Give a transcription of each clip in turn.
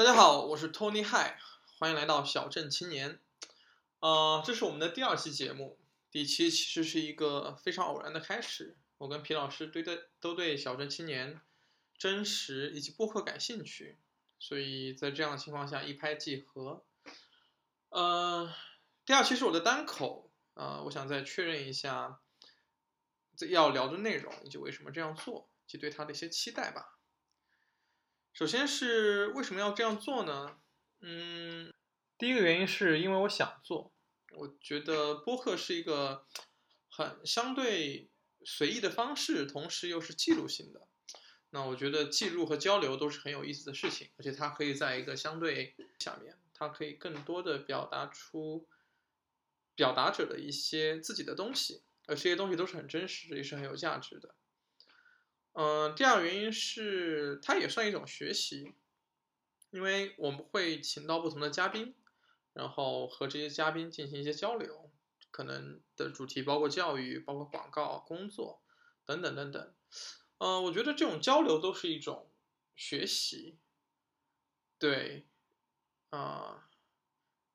大家好，我是 Tony Hi，欢迎来到小镇青年。呃，这是我们的第二期节目。第一期其实是一个非常偶然的开始。我跟皮老师对对都对小镇青年、真实以及播客感兴趣，所以在这样的情况下一拍即合。呃，第二期是我的单口，呃，我想再确认一下要聊的内容以及为什么这样做，及对他的一些期待吧。首先是为什么要这样做呢？嗯，第一个原因是因为我想做，我觉得播客是一个很相对随意的方式，同时又是记录性的。那我觉得记录和交流都是很有意思的事情，而且它可以在一个相对下面，它可以更多的表达出表达者的一些自己的东西，而这些东西都是很真实，也是很有价值的。嗯，第二个原因是它也算一种学习，因为我们会请到不同的嘉宾，然后和这些嘉宾进行一些交流，可能的主题包括教育、包括广告、工作等等等等。嗯，我觉得这种交流都是一种学习，对，啊，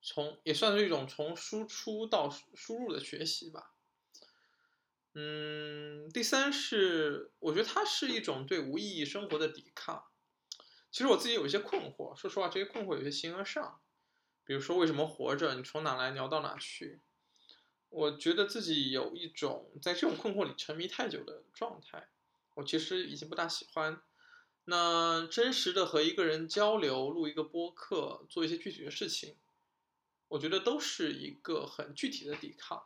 从也算是一种从输出到输入的学习吧。嗯，第三是，我觉得它是一种对无意义生活的抵抗。其实我自己有一些困惑，说实话，这些困惑有些形而上。比如说，为什么活着？你从哪来，你要到哪去？我觉得自己有一种在这种困惑里沉迷太久的状态，我其实已经不大喜欢。那真实的和一个人交流，录一个播客，做一些具体的事情，我觉得都是一个很具体的抵抗。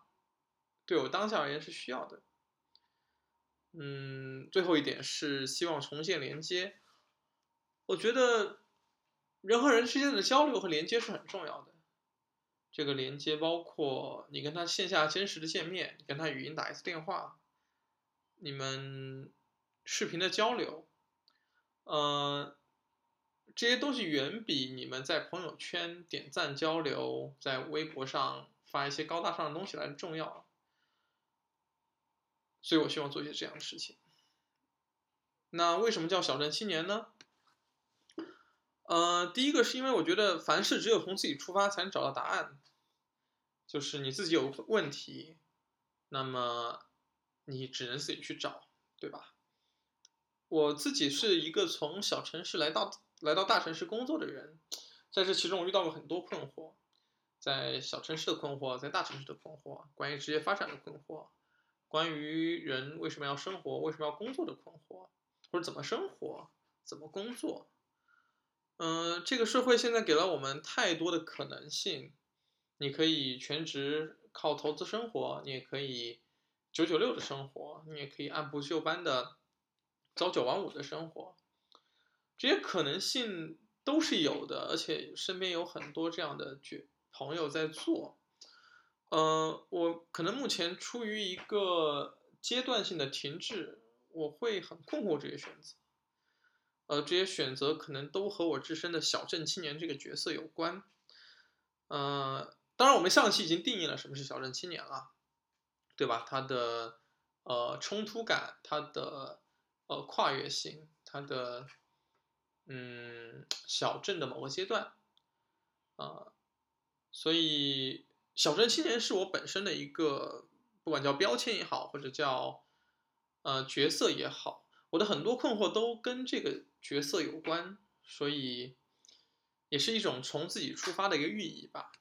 对我当下而言是需要的。嗯，最后一点是希望重建连接。我觉得人和人之间的交流和连接是很重要的。这个连接包括你跟他线下真实的见面，你跟他语音打一次电话，你们视频的交流，呃，这些东西远比你们在朋友圈点赞交流，在微博上发一些高大上的东西来的重要。所以我希望做一些这样的事情。那为什么叫小镇青年呢？呃，第一个是因为我觉得凡事只有从自己出发才能找到答案，就是你自己有问题，那么你只能自己去找，对吧？我自己是一个从小城市来到来到大城市工作的人，在这其中我遇到过很多困惑，在小城市的困惑，在大城市的困惑，关于职业发展的困惑。关于人为什么要生活、为什么要工作的困惑，或者怎么生活、怎么工作，嗯，这个社会现在给了我们太多的可能性。你可以全职靠投资生活，你也可以九九六的生活，你也可以按部就班的朝九晚五的生活，这些可能性都是有的，而且身边有很多这样的绝朋友在做。呃，我可能目前处于一个阶段性的停滞，我会很困惑这些选择。呃，这些选择可能都和我自身的小镇青年这个角色有关。呃，当然，我们上期已经定义了什么是小镇青年了，对吧？它的呃冲突感，它的呃跨越性，它的嗯小镇的某个阶段啊，所以。小镇青年是我本身的一个，不管叫标签也好，或者叫呃角色也好，我的很多困惑都跟这个角色有关，所以也是一种从自己出发的一个寓意吧。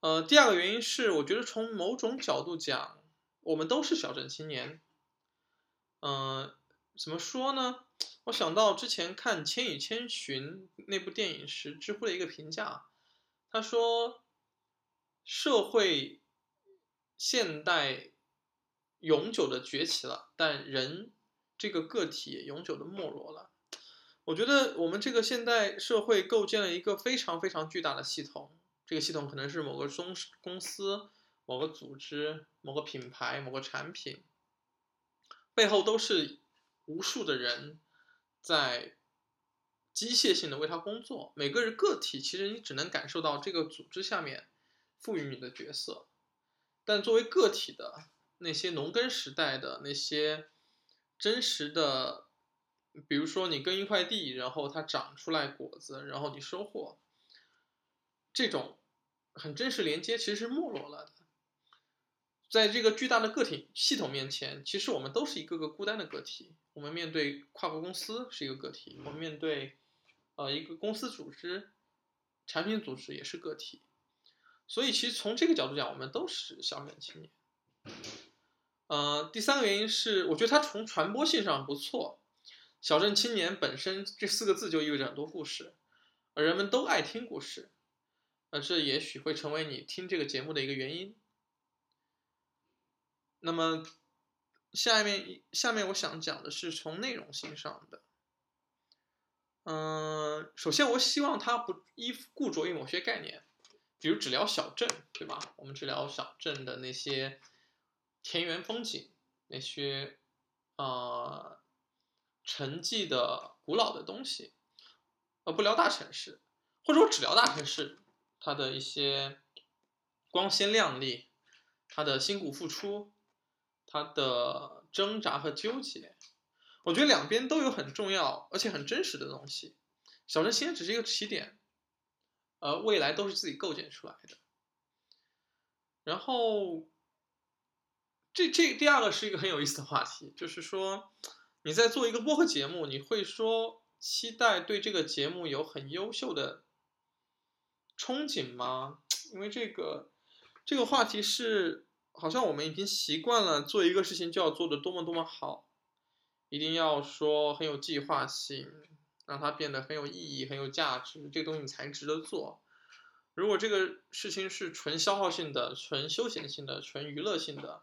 呃，第二个原因是，我觉得从某种角度讲，我们都是小镇青年。嗯，怎么说呢？我想到之前看《千与千寻》那部电影时，知乎的一个评价，他说。社会现代永久的崛起了，但人这个个体永久的没落了。我觉得我们这个现代社会构建了一个非常非常巨大的系统，这个系统可能是某个中公司、某个组织、某个品牌、某个产品，背后都是无数的人在机械性的为他工作。每个人个体其实你只能感受到这个组织下面。赋予你的角色，但作为个体的那些农耕时代的那些真实的比如说你耕一块地，然后它长出来果子，然后你收获，这种很真实连接其实是没落了的。在这个巨大的个体系统面前，其实我们都是一个个孤单的个体。我们面对跨国公司是一个个体，我们面对呃一个公司组织、产品组织也是个体。所以，其实从这个角度讲，我们都是小镇青年。呃，第三个原因是，我觉得它从传播性上不错。小镇青年本身这四个字就意味着很多故事，而人们都爱听故事，呃，这也许会成为你听这个节目的一个原因。那么，下面下面我想讲的是从内容性上的。嗯，首先我希望它不依附固着于某些概念，比如只聊小镇，对吧？我们只聊小镇的那些田园风景，那些啊沉寂的古老的东西，而不聊大城市，或者我只聊大城市，它的一些光鲜亮丽，它的辛苦付出。他的挣扎和纠结，我觉得两边都有很重要而且很真实的东西。小镇青年只是一个起点，呃，未来都是自己构建出来的。然后，这这第二个是一个很有意思的话题，就是说你在做一个播客节目，你会说期待对这个节目有很优秀的憧憬吗？因为这个这个话题是。好像我们已经习惯了做一个事情就要做的多么多么好，一定要说很有计划性，让它变得很有意义、很有价值，这个东西你才值得做。如果这个事情是纯消耗性的、纯休闲性的、纯娱乐性的，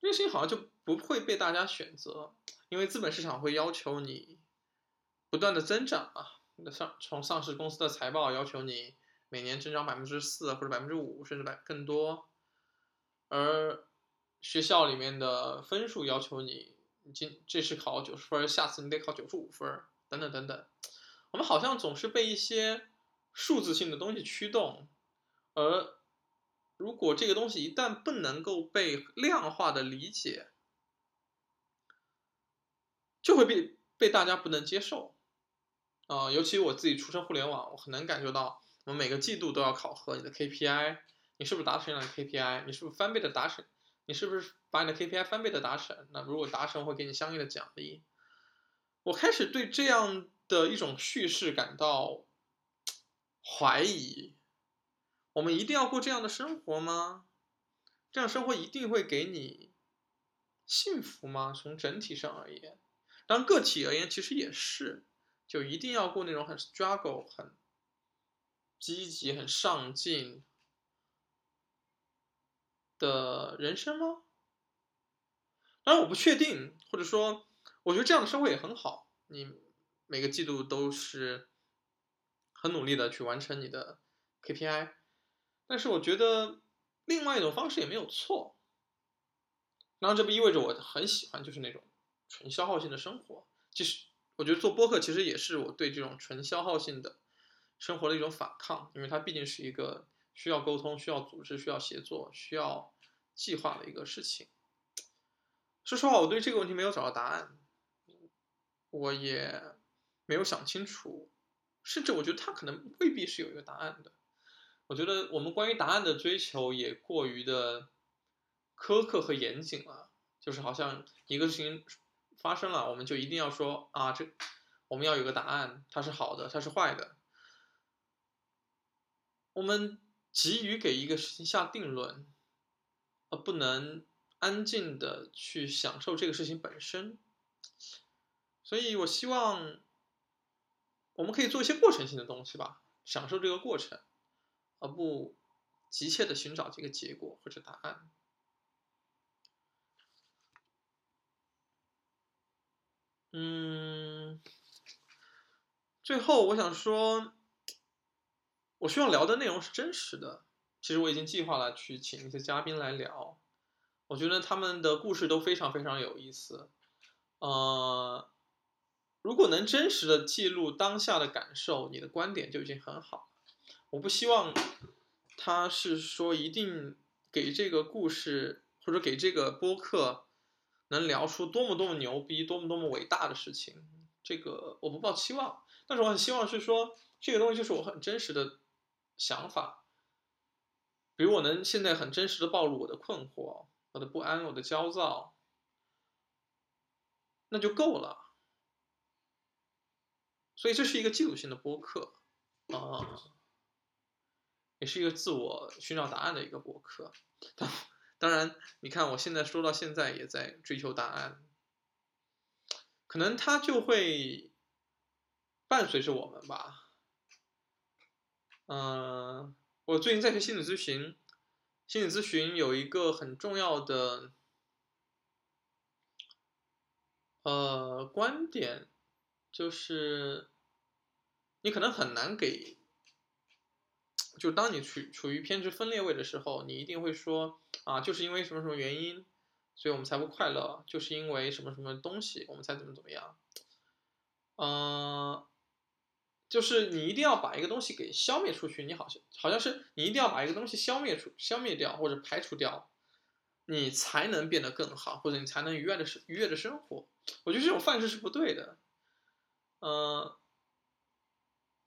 这个事情好像就不会被大家选择，因为资本市场会要求你不断的增长啊。那上从上市公司的财报要求你每年增长百分之四或者百分之五，甚至百更多。而学校里面的分数要求你，今这次考九十分，下次你得考九十五分，等等等等。我们好像总是被一些数字性的东西驱动，而如果这个东西一旦不能够被量化的理解，就会被被大家不能接受。啊，尤其我自己出身互联网，我很能感觉到，我们每个季度都要考核你的 KPI。你是不是达成了 KPI？你是不是翻倍的达成？你是不是把你的 KPI 翻倍的达成？那如果达成，会给你相应的奖励。我开始对这样的一种叙事感到怀疑。我们一定要过这样的生活吗？这样生活一定会给你幸福吗？从整体上而言，当个体而言，其实也是，就一定要过那种很 struggle、很积极、很上进。的人生吗？当然我不确定，或者说，我觉得这样的生活也很好。你每个季度都是很努力的去完成你的 KPI，但是我觉得另外一种方式也没有错。然后这不意味着我很喜欢就是那种纯消耗性的生活。其实我觉得做播客其实也是我对这种纯消耗性的生活的一种反抗，因为它毕竟是一个。需要沟通，需要组织，需要协作，需要计划的一个事情。说实话，我对这个问题没有找到答案，我也没有想清楚，甚至我觉得他可能未必是有一个答案的。我觉得我们关于答案的追求也过于的苛刻和严谨了，就是好像一个事情发生了，我们就一定要说啊，这我们要有个答案，它是好的，它是坏的，我们。急于给一个事情下定论，而不能安静的去享受这个事情本身，所以我希望我们可以做一些过程性的东西吧，享受这个过程，而不急切的寻找这个结果或者答案。嗯，最后我想说。我希望聊的内容是真实的。其实我已经计划了去请一些嘉宾来聊，我觉得他们的故事都非常非常有意思。呃，如果能真实的记录当下的感受，你的观点就已经很好。我不希望他是说一定给这个故事或者给这个播客能聊出多么多么牛逼、多么多么伟大的事情，这个我不抱期望。但是我很希望是说，这个东西就是我很真实的想法。比如我能现在很真实的暴露我的困惑、我的不安、我的焦躁，那就够了。所以这是一个记录性的播客啊，也是一个自我寻找答案的一个播客。当当然，你看我现在说到现在也在追求答案，可能它就会伴随着我们吧。嗯。我最近在学心理咨询，心理咨询有一个很重要的呃观点，就是你可能很难给，就当你处处于偏执分裂位的时候，你一定会说啊，就是因为什么什么原因，所以我们才不快乐，就是因为什么什么东西，我们才怎么怎么样，嗯。就是你一定要把一个东西给消灭出去，你好像好像是你一定要把一个东西消灭出、消灭掉或者排除掉，你才能变得更好，或者你才能愉悦的愉悦的生活。我觉得这种范式是不对的，呃，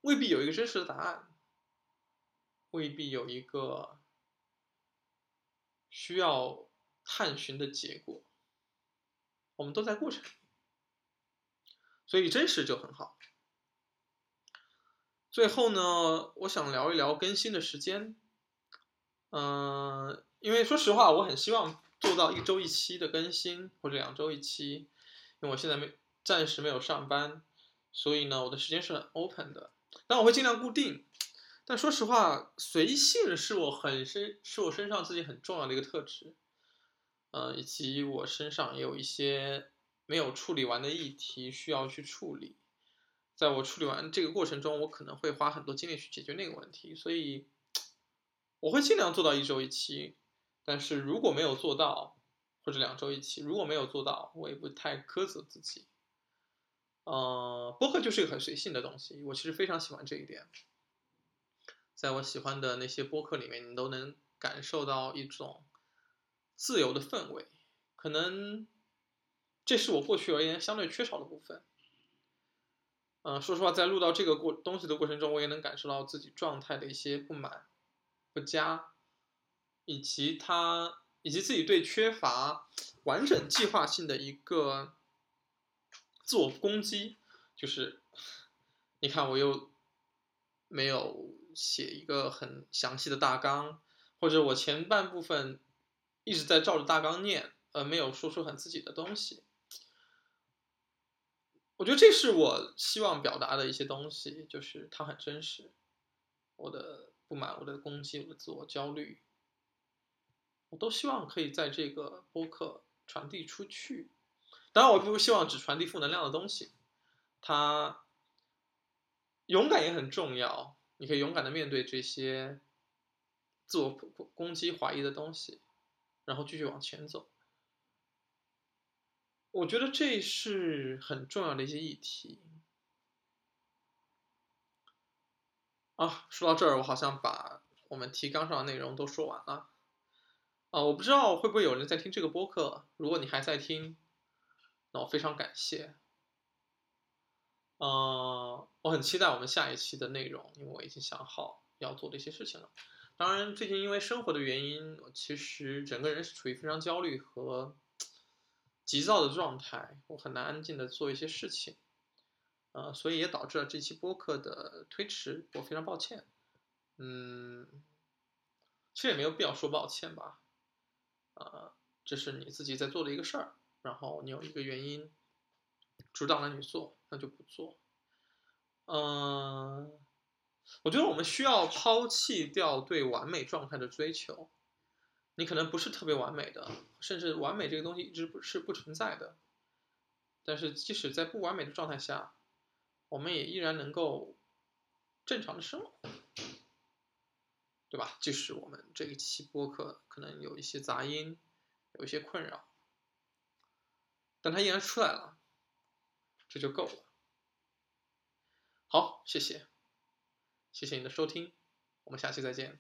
未必有一个真实的答案，未必有一个需要探寻的结果，我们都在过程，所以真实就很好。最后呢，我想聊一聊更新的时间。嗯，因为说实话，我很希望做到一周一期的更新，或者两周一期。因为我现在没暂时没有上班，所以呢，我的时间是很 open 的。但我会尽量固定。但说实话，随性是我很身是我身上自己很重要的一个特质。呃，以及我身上也有一些没有处理完的议题需要去处理。在我处理完这个过程中，我可能会花很多精力去解决那个问题，所以我会尽量做到一周一期。但是如果没有做到，或者两周一期，如果没有做到，我也不太苛责自己。呃，播客就是一个很随性的东西，我其实非常喜欢这一点。在我喜欢的那些播客里面，你都能感受到一种自由的氛围，可能这是我过去而言相对缺少的部分。嗯，说实话，在录到这个过东西的过程中，我也能感受到自己状态的一些不满、不佳，以及他以及自己对缺乏完整计划性的一个自我攻击。就是，你看，我又没有写一个很详细的大纲，或者我前半部分一直在照着大纲念，而没有说出很自己的东西。我觉得这是我希望表达的一些东西，就是它很真实。我的不满、我的攻击、我的自我焦虑，我都希望可以在这个播客传递出去。当然，我不希望只传递负能量的东西。它勇敢也很重要，你可以勇敢的面对这些自我攻击、怀疑的东西，然后继续往前走。我觉得这是很重要的一些议题啊。说到这儿，我好像把我们提纲上的内容都说完了啊。我不知道会不会有人在听这个播客，如果你还在听，那我非常感谢。嗯，我很期待我们下一期的内容，因为我已经想好要做的一些事情了。当然，最近因为生活的原因，我其实整个人是处于非常焦虑和。急躁的状态，我很难安静的做一些事情，呃，所以也导致了这期播客的推迟，我非常抱歉。嗯，其实也没有必要说抱歉吧，呃，这是你自己在做的一个事儿，然后你有一个原因阻挡了你做，那就不做。嗯，我觉得我们需要抛弃掉对完美状态的追求。你可能不是特别完美的，甚至完美这个东西一直不是不存在的。但是即使在不完美的状态下，我们也依然能够正常的生活，对吧？即使我们这一期播客可能有一些杂音，有一些困扰，但它依然出来了，这就够了。好，谢谢，谢谢你的收听，我们下期再见。